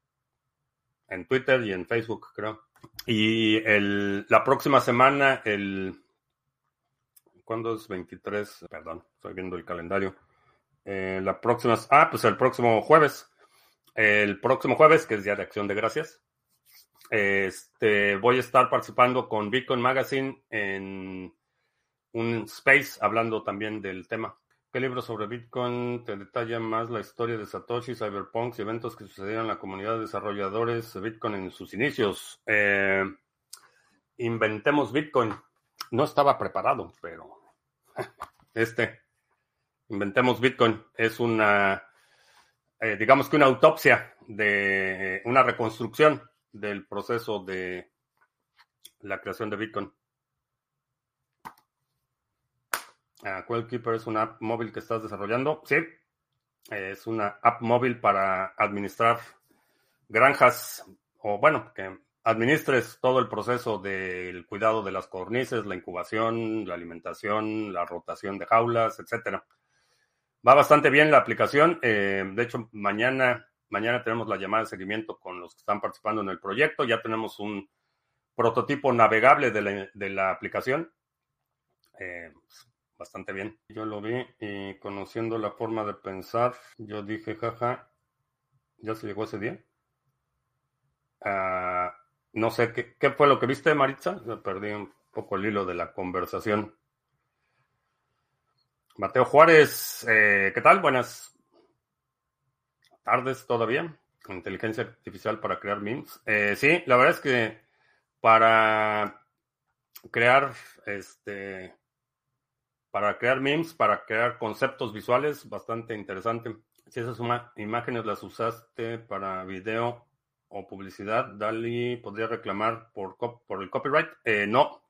en Twitter y en Facebook, creo. Y el, la próxima semana, el ¿Cuándo es 23? Perdón, estoy viendo el calendario. Eh, la próxima. Ah, pues el próximo jueves. El próximo jueves, que es Día de Acción de Gracias. Este, voy a estar participando con Bitcoin Magazine en un space hablando también del tema. ¿Qué libro sobre Bitcoin te detalla más la historia de Satoshi, Cyberpunk y eventos que sucedieron en la comunidad de desarrolladores de Bitcoin en sus inicios? Eh, inventemos Bitcoin. No estaba preparado, pero este, inventemos Bitcoin, es una, eh, digamos que una autopsia de una reconstrucción del proceso de la creación de Bitcoin. Uh, Keeper es una app móvil que estás desarrollando. Sí, es una app móvil para administrar granjas o bueno, que administres todo el proceso del cuidado de las cornices, la incubación, la alimentación, la rotación de jaulas, etcétera. Va bastante bien la aplicación. Eh, de hecho, mañana Mañana tenemos la llamada de seguimiento con los que están participando en el proyecto. Ya tenemos un prototipo navegable de la, aplicación. Eh, bastante bien. Yo lo vi y conociendo la forma de pensar, yo dije, jaja, ¿ya se llegó ese día? Ah, no sé, ¿qué, ¿qué, fue lo que viste, Maritza? Perdí un poco el hilo de la conversación. Mateo Juárez, eh, ¿qué tal? Buenas tardes todavía. Inteligencia artificial para crear memes. Eh, sí, la verdad es que para crear este para crear memes, para crear conceptos visuales, bastante interesante. Si esas imágenes las usaste para video o publicidad, Dali podría reclamar por, por el copyright. Eh, no.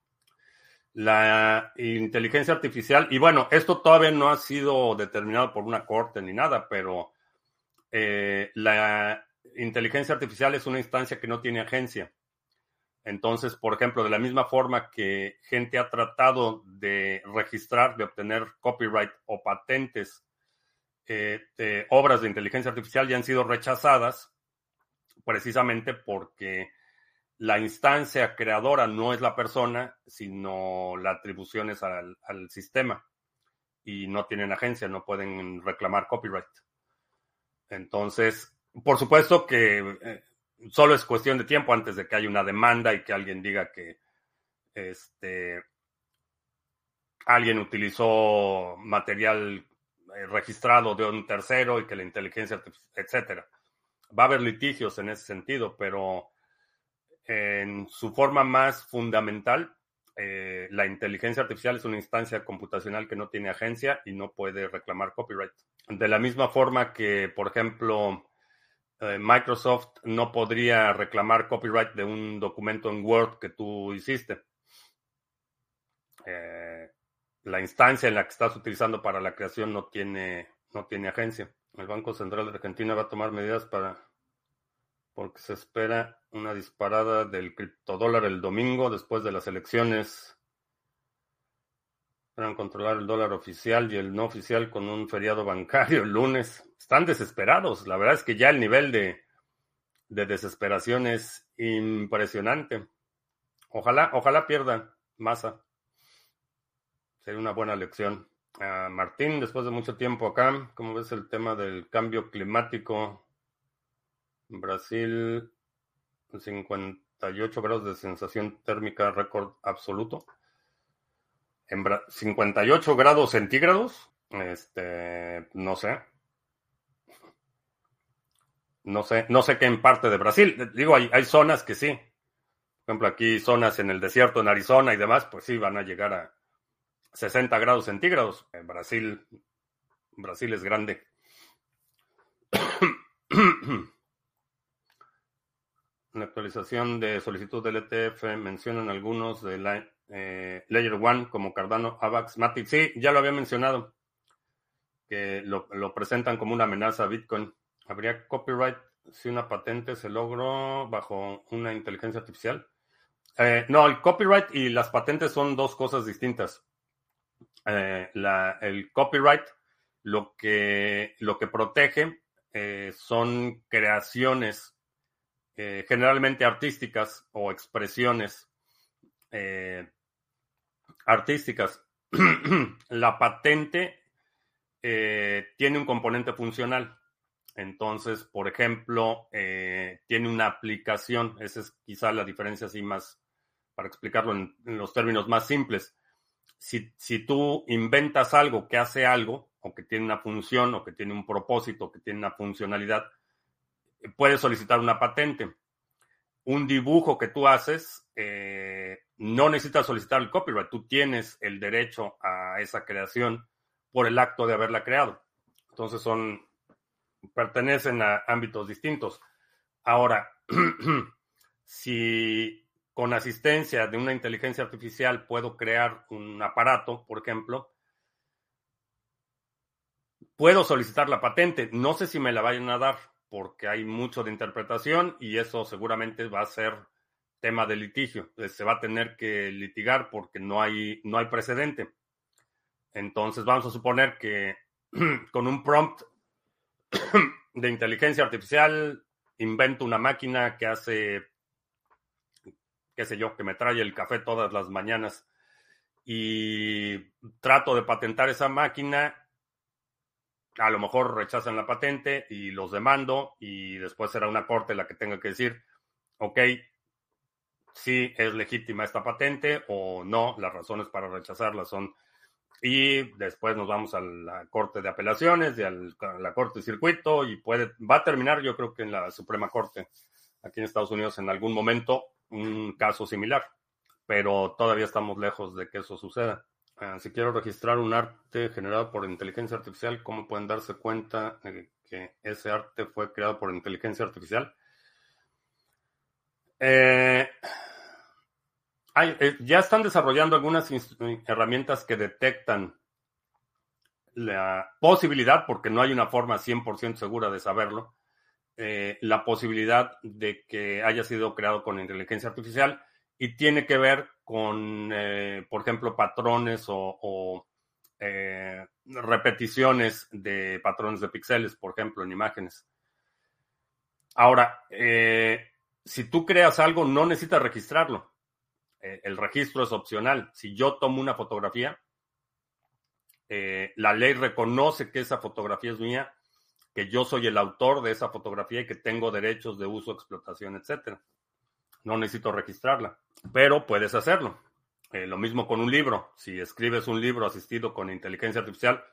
La inteligencia artificial, y bueno, esto todavía no ha sido determinado por una corte ni nada, pero eh, la inteligencia artificial es una instancia que no tiene agencia. Entonces, por ejemplo, de la misma forma que gente ha tratado de registrar, de obtener copyright o patentes eh, de obras de inteligencia artificial ya han sido rechazadas precisamente porque la instancia creadora no es la persona, sino la atribución es al, sistema y no tienen agencia, no pueden reclamar copyright. Entonces, por supuesto que eh, solo es cuestión de tiempo antes de que haya una demanda y que alguien diga que este alguien utilizó material eh, registrado de un tercero y que la inteligencia, etcétera. Va a haber litigios en ese sentido, pero en su forma más fundamental, eh, la inteligencia artificial es una instancia computacional que no tiene agencia y no puede reclamar copyright. De la misma forma que, por ejemplo, eh, Microsoft no podría reclamar copyright de un documento en Word que tú hiciste. Eh, la instancia en la que estás utilizando para la creación no tiene, no tiene agencia. El Banco Central de Argentina va a tomar medidas para porque se espera una disparada del criptodólar el domingo después de las elecciones. Esperan controlar el dólar oficial y el no oficial con un feriado bancario el lunes. Están desesperados. La verdad es que ya el nivel de, de desesperación es impresionante. Ojalá, ojalá pierda masa. Sería una buena lección. Martín, después de mucho tiempo acá, ¿cómo ves el tema del cambio climático? Brasil, 58 grados de sensación térmica récord absoluto. En 58 grados centígrados, este, no sé. No sé, no sé qué en parte de Brasil. Digo, hay, hay zonas que sí. Por ejemplo, aquí zonas en el desierto, en Arizona y demás, pues sí, van a llegar a 60 grados centígrados. En Brasil, Brasil es grande. la actualización de solicitud del ETF mencionan algunos de la, eh, Layer One como Cardano, AVAX, Matic. Sí, ya lo había mencionado, que lo, lo, presentan como una amenaza a Bitcoin. ¿Habría copyright si una patente se logró bajo una inteligencia artificial? Eh, no, el copyright y las patentes son dos cosas distintas. Eh, el copyright lo que, lo que protege eh, son creaciones eh, generalmente artísticas o expresiones artísticas. la patente tiene un componente funcional. Entonces, por ejemplo, tiene una aplicación. Esa es quizá la diferencia así más, para explicarlo en los términos más simples. Si, si, tú inventas algo que hace algo, o que tiene una función, o que tiene un propósito, o que tiene una funcionalidad, puedes solicitar una patente. Un dibujo que tú haces, eh, no necesitas solicitar el copyright, tú tienes el derecho a esa creación por el acto de haberla creado. Entonces son, pertenecen a ámbitos distintos. Ahora, si con asistencia de una inteligencia artificial puedo crear un aparato, por ejemplo, puedo solicitar la patente. No sé si me la vayan a dar porque hay mucho de interpretación y eso seguramente va a ser tema de litigio. Se va a tener que litigar porque no hay, no hay precedente. Entonces vamos a suponer que con un prompt de inteligencia artificial, invento una máquina que hace, qué sé yo, que me trae el café todas las mañanas y trato de patentar esa máquina, a lo mejor rechazan la patente y los demando y después será una corte la que tenga que decir, ok, si es legítima esta patente o no, las razones para rechazarla son... Y después nos vamos a la Corte de Apelaciones y a la Corte de Circuito y puede, va a terminar yo creo que en la Suprema Corte aquí en Estados Unidos en algún momento un caso similar, pero todavía estamos lejos de que eso suceda. Ah, si quiero registrar un arte generado por inteligencia artificial, ¿cómo pueden darse cuenta de que ese arte fue creado por inteligencia artificial? Eh, eh, ya están desarrollando algunas herramientas que detectan la posibilidad, porque no hay una forma 100% segura de saberlo, eh, la posibilidad de que haya sido creado con inteligencia artificial y tiene que ver con, eh, por ejemplo, patrones o, repeticiones de patrones de píxeles, por ejemplo, en imágenes. Ahora, si tú creas algo, no necesitas registrarlo. Eh, el registro es opcional. Si yo tomo una fotografía, eh, la ley reconoce que esa fotografía es mía, que yo soy el autor de esa fotografía y que tengo derechos de uso, explotación, etcétera. No necesito registrarla, pero puedes hacerlo. Eh, lo mismo con un libro. Si escribes un libro asistido con inteligencia artificial,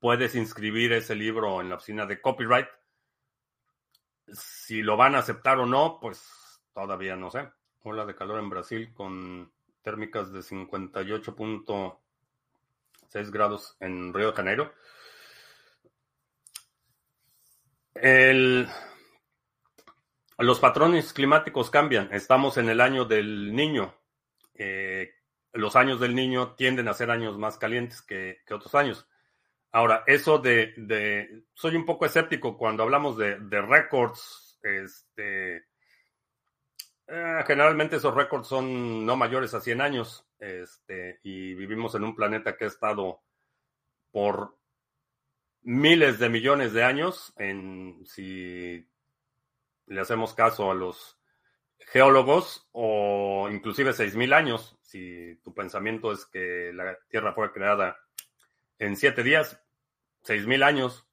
puedes inscribir ese libro en la oficina de copyright. Si lo van a aceptar o no, pues todavía no sé ola de calor en Brasil con térmicas de 58.6 grados en Río de Janeiro. Los patrones climáticos cambian. Estamos en el año del niño. Eh, los años del niño tienden a ser años más calientes que, otros años. Ahora, eso de, Soy un poco escéptico cuando hablamos de, récords este, eh, generalmente esos récords son no mayores a 100 años este, y vivimos en un planeta que ha estado por miles de millones de años. En, si le hacemos caso a los geólogos o inclusive 6.000 años, si tu pensamiento es que la Tierra fue creada en 7 días, 6.000 años.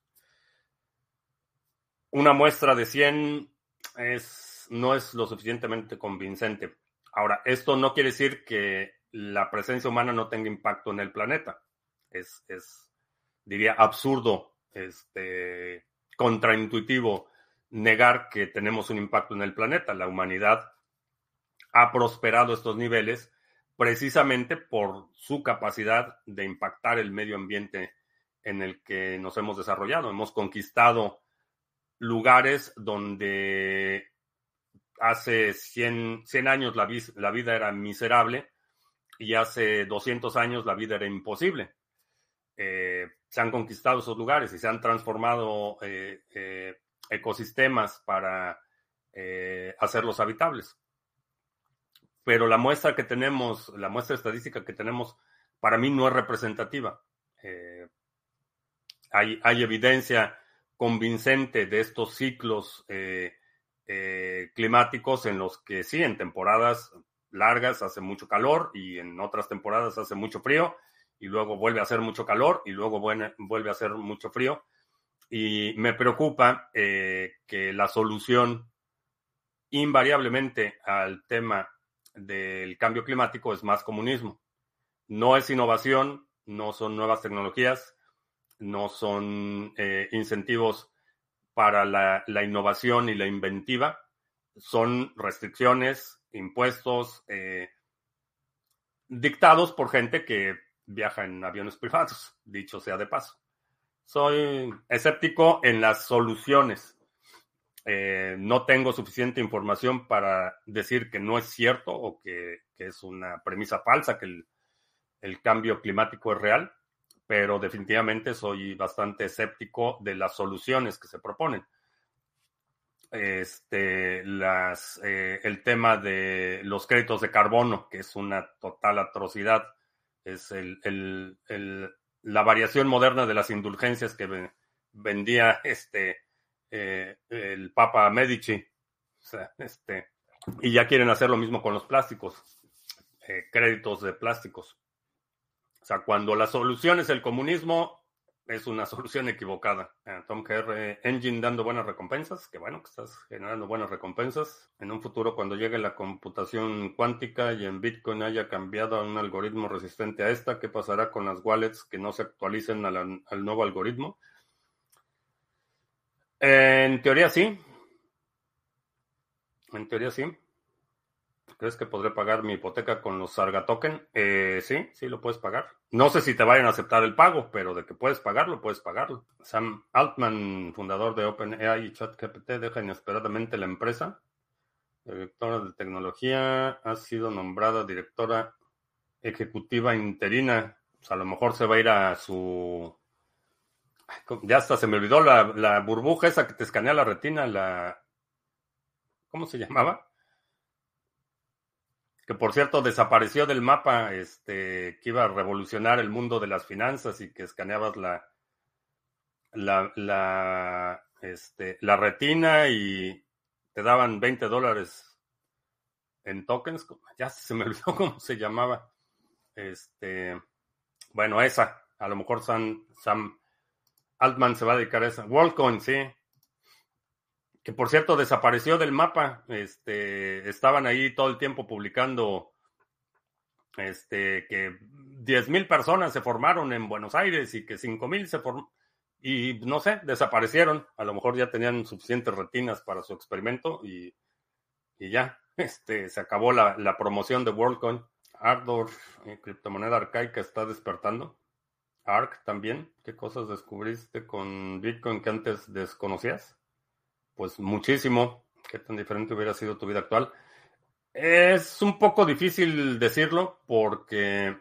Una muestra de 100 es no es lo suficientemente convincente. Ahora, esto no quiere decir que la presencia humana no tenga impacto en el planeta. Es, diría, absurdo, este, contraintuitivo negar que tenemos un impacto en el planeta. La humanidad ha prosperado estos niveles precisamente por su capacidad de impactar el medio ambiente en el que nos hemos desarrollado. Hemos conquistado lugares donde hace 100, años la, vida era miserable y hace 200 años la vida era imposible. Eh, se han conquistado esos lugares y se han transformado eh, eh, ecosistemas para hacerlos habitables. Pero la muestra que tenemos, la muestra estadística que tenemos, para mí no es representativa. Hay, hay, evidencia convincente de estos ciclos eh, climáticos en los que sí, en temporadas largas hace mucho calor y en otras temporadas hace mucho frío y luego vuelve a hacer mucho calor y luego vuelve a hacer mucho frío. Y me preocupa eh, que la solución invariablemente al tema del cambio climático es más comunismo. No es innovación, no son nuevas tecnologías, no son eh, incentivos para la, innovación y la inventiva son restricciones, impuestos eh, dictados por gente que viaja en aviones privados, dicho sea de paso. Soy escéptico en las soluciones. Eh, no tengo suficiente información para decir que no es cierto o que, es una premisa falsa, que el cambio climático es real pero definitivamente soy bastante escéptico de las soluciones que se proponen. Este, eh, el tema de los créditos de carbono, que es una total atrocidad, es el, la variación moderna de las indulgencias que vendía este, eh, el Papa Medici. Este, y ya quieren hacer lo mismo con los plásticos, eh, créditos de plásticos. O sea, cuando la solución es el comunismo, es una solución equivocada. Eh, Tom KR Engine dando buenas recompensas, que bueno que estás generando buenas recompensas. En un futuro, cuando llegue la computación cuántica y en Bitcoin haya cambiado a un algoritmo resistente a esta, ¿qué pasará con las wallets que no se actualicen al nuevo algoritmo? En teoría sí. En teoría sí. ¿Crees que podré pagar mi hipoteca con los Sarga Token? Eh, sí, sí lo puedes pagar. No sé si te vayan a aceptar el pago, pero de que puedes pagarlo, puedes pagarlo. Sam Altman, fundador de OpenAI y ChatGPT, deja inesperadamente la empresa. Directora de tecnología, ha sido nombrada directora ejecutiva interina. Pues a lo mejor se va a ir a su ya hasta se me olvidó la, burbuja esa que te escanea la retina, la... ¿Cómo se llamaba? Que por cierto desapareció del mapa, este, que iba a revolucionar el mundo de las finanzas y que escaneabas la, la, la, este, la retina y te daban 20 dólares en tokens. Ya se me olvidó cómo se llamaba. Este, bueno, esa. A lo mejor Sam, Sam Altman se va a dedicar a eso. WorldCoin, sí. Que por cierto desapareció del mapa. Este, estaban ahí todo el tiempo publicando este, que 10.000 personas se formaron en Buenos Aires y que 5.000 se formaron. Y no sé, desaparecieron. A lo mejor ya tenían suficientes retinas para su experimento y, y ya. Este, se acabó la, la promoción de WorldCoin. Ardor, eh, criptomoneda arcaica, está despertando. ARC también. ¿Qué cosas descubriste con Bitcoin que antes desconocías? Pues muchísimo. ¿Qué tan diferente hubiera sido tu vida actual? Es un poco difícil decirlo porque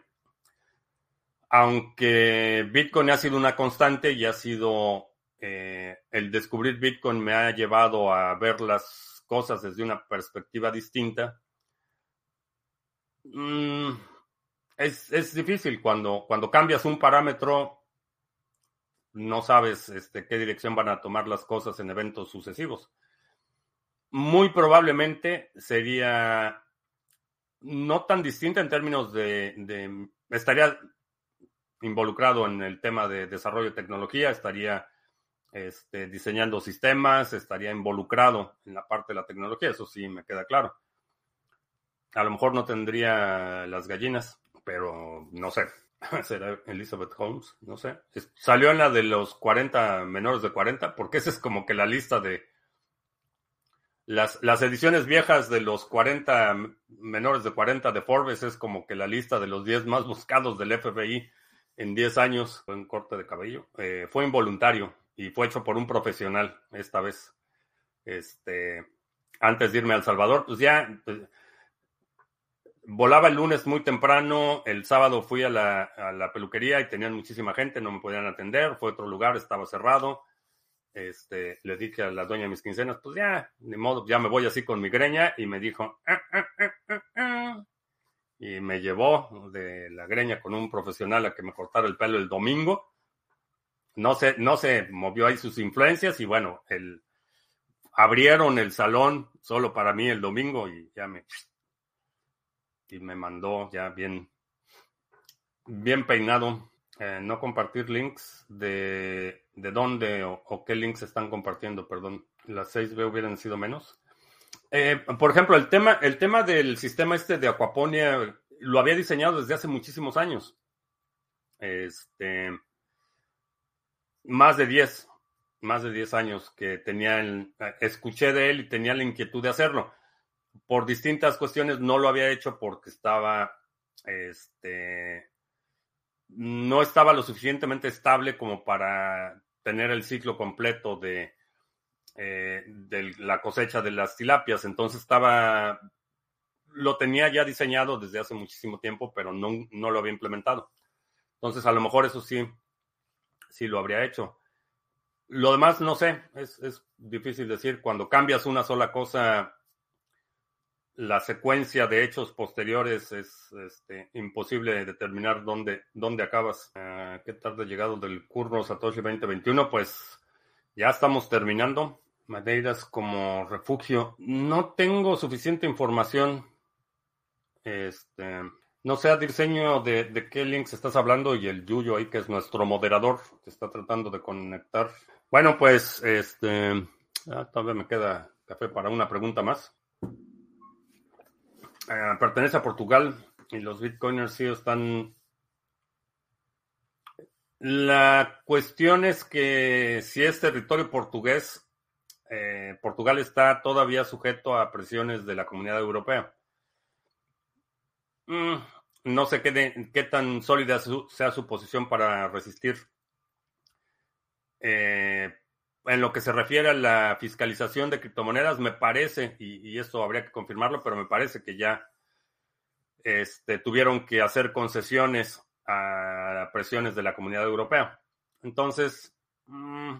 aunque Bitcoin ha sido una constante y ha sido eh, el descubrir Bitcoin me ha llevado a ver las cosas desde una perspectiva distinta. Mm, es, difícil cuando, cuando cambias un parámetro, no sabes este, qué dirección van a tomar las cosas en eventos sucesivos. Muy probablemente sería no tan distinta en términos de, estaría involucrado en el tema de desarrollo de tecnología, estaría este, diseñando sistemas, estaría involucrado en la parte de la tecnología, eso sí me queda claro. A lo mejor no tendría las gallinas, pero no sé. ¿Será Elizabeth Holmes? No sé. Salió en la de los 40 menores de 40, porque esa es como que la lista de. Las, las ediciones viejas de los 40 menores de 40 de Forbes es como que la lista de los 10 más buscados del FBI en 10 años. Fue un corte de cabello. Eh, fue involuntario y fue hecho por un profesional esta vez. Este, antes de irme a El Salvador, pues ya. Pues, volaba el lunes muy temprano, el sábado fui a la, peluquería y tenían muchísima gente, no me podían atender, fue a otro lugar, estaba cerrado. Este, le dije a la dueña de mis quincenas, pues ya, de modo, ya me voy así con mi greña y me dijo, ah, ah, ah, y me llevó de la greña con un profesional a que me cortara el pelo el domingo. No se, no se movió ahí sus influencias y bueno, el, abrieron el salón solo para mí el domingo y ya me y me mandó ya bien, bien peinado. Eh, no compartir links de, de dónde o, qué links están compartiendo, perdón. Las 6B hubieran sido menos. Eh, por ejemplo, el tema, el tema del sistema este de Aquaponia lo había diseñado desde hace muchísimos años. Este, más de 10, más de 10 años que tenía el, escuché de él y tenía la inquietud de hacerlo por distintas cuestiones no lo había hecho porque estaba, este, no estaba lo suficientemente estable como para tener el ciclo completo de, eh, de la cosecha de las tilapias. Entonces estaba, lo tenía ya diseñado desde hace muchísimo tiempo, pero no, no lo había implementado. Entonces a lo mejor eso sí, sí lo habría hecho. Lo demás no sé, es, es difícil decir. Cuando cambias una sola cosa la secuencia de hechos posteriores es este, imposible determinar dónde, dónde acabas. Ah, ¿Qué tarde llegado del curso Satoshi 2021? Pues ya estamos terminando. Madeiras como refugio. No tengo suficiente información. Este, no sé a diseño de, de, qué links estás hablando y el Yuyo ahí, que es nuestro moderador, que está tratando de conectar. Bueno, pues, este, ah, todavía me queda café para una pregunta más. Ah, pertenece a Portugal y los bitcoiners sí están... La cuestión es que si es territorio portugués, eh, Portugal está todavía sujeto a presiones de la comunidad europea. Mm, no sé qué, qué tan sólida sea su posición para resistir. Eh, en lo que se refiere a la fiscalización de criptomonedas, me parece, y, esto habría que confirmarlo, pero me parece que ya este, tuvieron que hacer concesiones a presiones de la comunidad europea. Entonces, mm,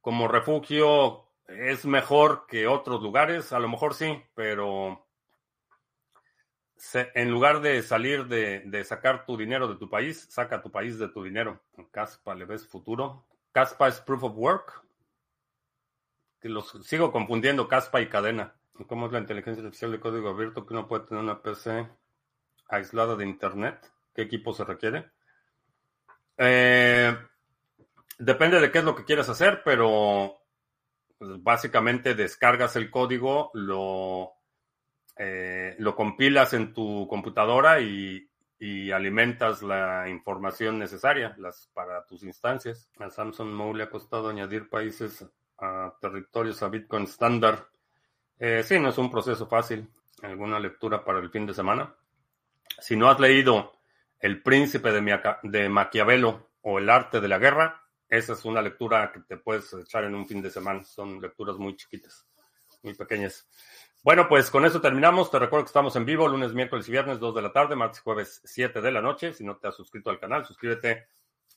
como refugio es mejor que otros lugares, a lo mejor sí, pero en lugar de salir de, sacar tu dinero de tu país, saca tu país de tu dinero. Caspa le ves futuro. Caspa es proof of work. Que los sigo confundiendo Caspa y cadena. ¿Cómo es la inteligencia artificial de código abierto que uno puede tener una PC aislada de internet? ¿Qué equipo se requiere? Eh, depende de qué es lo que quieras hacer, pero pues, básicamente descargas el código, lo eh, lo compilas en tu computadora y, alimentas la información necesaria para tus instancias. A Samsung Mo le ha costado añadir países a territorios a Bitcoin estándar. Eh, sí, no es un proceso fácil. ¿Alguna lectura para el fin de semana? Si no has leído El Príncipe de, de Maquiavelo o El Arte de la Guerra, esa es una lectura que te puedes echar en un fin de semana. Son lecturas muy chiquitas, muy pequeñas. Bueno, pues con eso terminamos. Te recuerdo que estamos en vivo lunes, miércoles y viernes, 2 de la tarde, martes y jueves, 7 de la noche. Si no te has suscrito al canal, suscríbete,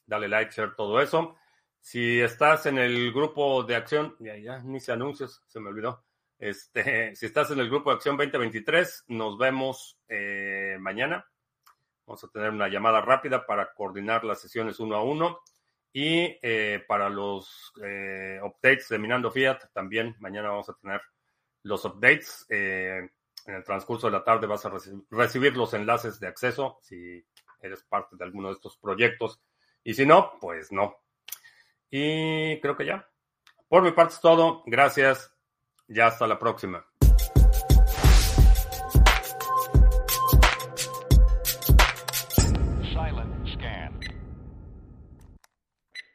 dale like, share, todo eso. Si estás en el grupo de acción, ya, ni se anuncios, se me olvidó. Este, si estás en el grupo de acción 2023, nos vemos eh, mañana. Vamos a tener una llamada rápida para coordinar las sesiones uno a uno. Y eh, para los eh, updates de Minando Fiat, también mañana vamos a tener los updates. Eh, en el transcurso de la tarde vas a recibir los enlaces de acceso si eres parte de alguno de estos proyectos. Y si no, pues no. Y creo que ya. Por mi parte es todo. Gracias. Ya hasta la próxima.